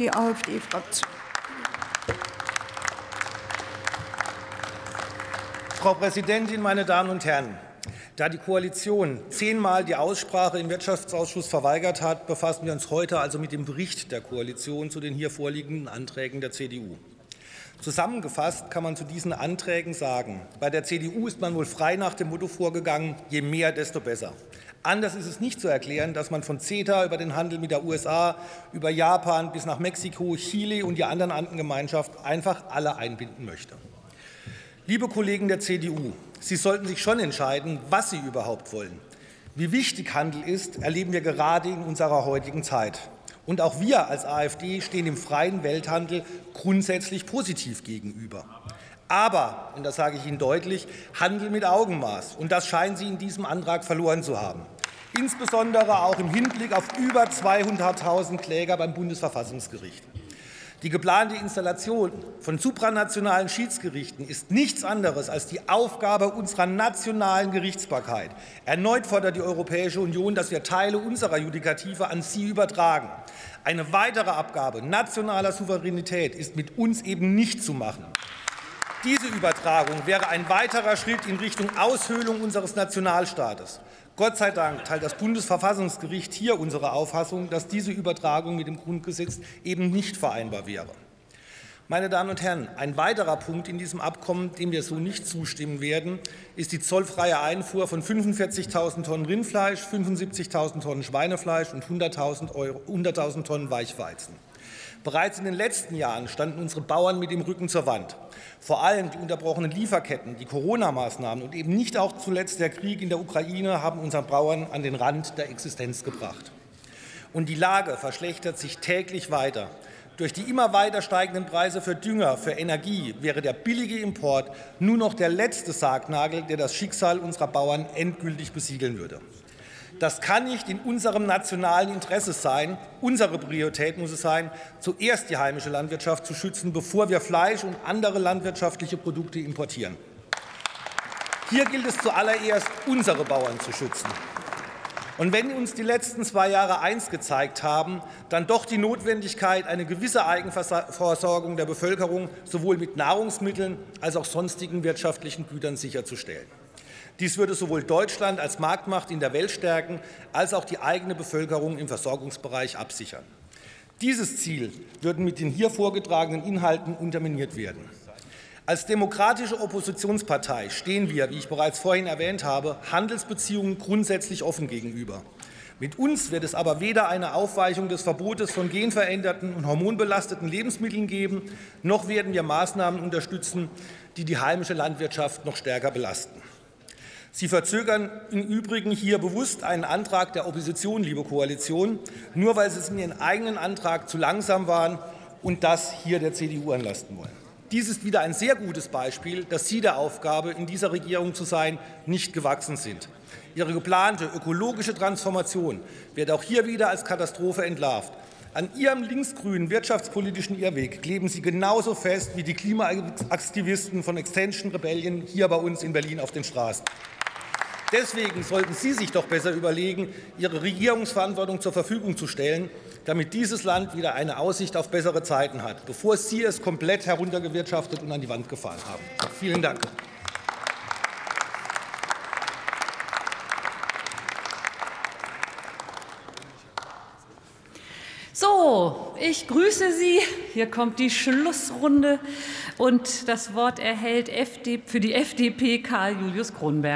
die AfD-Fraktion. Frau Präsidentin, meine Damen und Herren! Da die Koalition zehnmal die Aussprache im Wirtschaftsausschuss verweigert hat, befassen wir uns heute also mit dem Bericht der Koalition zu den hier vorliegenden Anträgen der CDU. Zusammengefasst kann man zu diesen Anträgen sagen, bei der CDU ist man wohl frei nach dem Motto vorgegangen, je mehr, desto besser. Anders ist es nicht zu erklären, dass man von CETA über den Handel mit der USA, über Japan bis nach Mexiko, Chile und die anderen Andengemeinschaft einfach alle einbinden möchte. Liebe Kollegen der CDU, Sie sollten sich schon entscheiden, was Sie überhaupt wollen. Wie wichtig Handel ist, erleben wir gerade in unserer heutigen Zeit. Und auch wir als AfD stehen dem freien Welthandel grundsätzlich positiv gegenüber. Aber, und das sage ich Ihnen deutlich, Handel mit Augenmaß. Und das scheinen Sie in diesem Antrag verloren zu haben. Insbesondere auch im Hinblick auf über 200.000 Kläger beim Bundesverfassungsgericht. Die geplante Installation von supranationalen Schiedsgerichten ist nichts anderes als die Aufgabe unserer nationalen Gerichtsbarkeit. Erneut fordert die Europäische Union, dass wir Teile unserer Judikative an sie übertragen. Eine weitere Abgabe nationaler Souveränität ist mit uns eben nicht zu machen. Diese Übertragung wäre ein weiterer Schritt in Richtung Aushöhlung unseres Nationalstaates. Gott sei Dank teilt das Bundesverfassungsgericht hier unsere Auffassung, dass diese Übertragung mit dem Grundgesetz eben nicht vereinbar wäre. Meine Damen und Herren, ein weiterer Punkt in diesem Abkommen, dem wir so nicht zustimmen werden, ist die zollfreie Einfuhr von 45.000 Tonnen Rindfleisch, 75.000 Tonnen Schweinefleisch und 100.000 100 Tonnen Weichweizen. Bereits in den letzten Jahren standen unsere Bauern mit dem Rücken zur Wand. Vor allem die unterbrochenen Lieferketten, die Corona-Maßnahmen und eben nicht auch zuletzt der Krieg in der Ukraine haben unseren Bauern an den Rand der Existenz gebracht. Und die Lage verschlechtert sich täglich weiter. Durch die immer weiter steigenden Preise für Dünger, für Energie wäre der billige Import nur noch der letzte Sargnagel, der das Schicksal unserer Bauern endgültig besiegeln würde. Das kann nicht in unserem nationalen Interesse sein. Unsere Priorität muss es sein, zuerst die heimische Landwirtschaft zu schützen, bevor wir Fleisch und andere landwirtschaftliche Produkte importieren. Hier gilt es zuallererst, unsere Bauern zu schützen. Und wenn uns die letzten zwei Jahre eins gezeigt haben, dann doch die Notwendigkeit, eine gewisse Eigenversorgung der Bevölkerung sowohl mit Nahrungsmitteln als auch sonstigen wirtschaftlichen Gütern sicherzustellen. Dies würde sowohl Deutschland als Marktmacht in der Welt stärken, als auch die eigene Bevölkerung im Versorgungsbereich absichern. Dieses Ziel würde mit den hier vorgetragenen Inhalten unterminiert werden. Als demokratische Oppositionspartei stehen wir, wie ich bereits vorhin erwähnt habe, Handelsbeziehungen grundsätzlich offen gegenüber. Mit uns wird es aber weder eine Aufweichung des Verbotes von genveränderten und hormonbelasteten Lebensmitteln geben, noch werden wir Maßnahmen unterstützen, die die heimische Landwirtschaft noch stärker belasten. Sie verzögern im Übrigen hier bewusst einen Antrag der Opposition, liebe Koalition, nur weil Sie es in Ihren eigenen Antrag zu langsam waren und das hier der CDU anlasten wollen. Dies ist wieder ein sehr gutes Beispiel, dass Sie der Aufgabe, in dieser Regierung zu sein, nicht gewachsen sind. Ihre geplante ökologische Transformation wird auch hier wieder als Katastrophe entlarvt. An Ihrem linksgrünen wirtschaftspolitischen Irrweg kleben Sie genauso fest wie die Klimaaktivisten von Extension Rebellion hier bei uns in Berlin auf den Straßen. Deswegen sollten Sie sich doch besser überlegen, Ihre Regierungsverantwortung zur Verfügung zu stellen, damit dieses Land wieder eine Aussicht auf bessere Zeiten hat, bevor Sie es komplett heruntergewirtschaftet und an die Wand gefahren haben. Vielen Dank. So, ich grüße Sie. Hier kommt die Schlussrunde und das Wort erhält für die FDP Karl Julius Kronberg.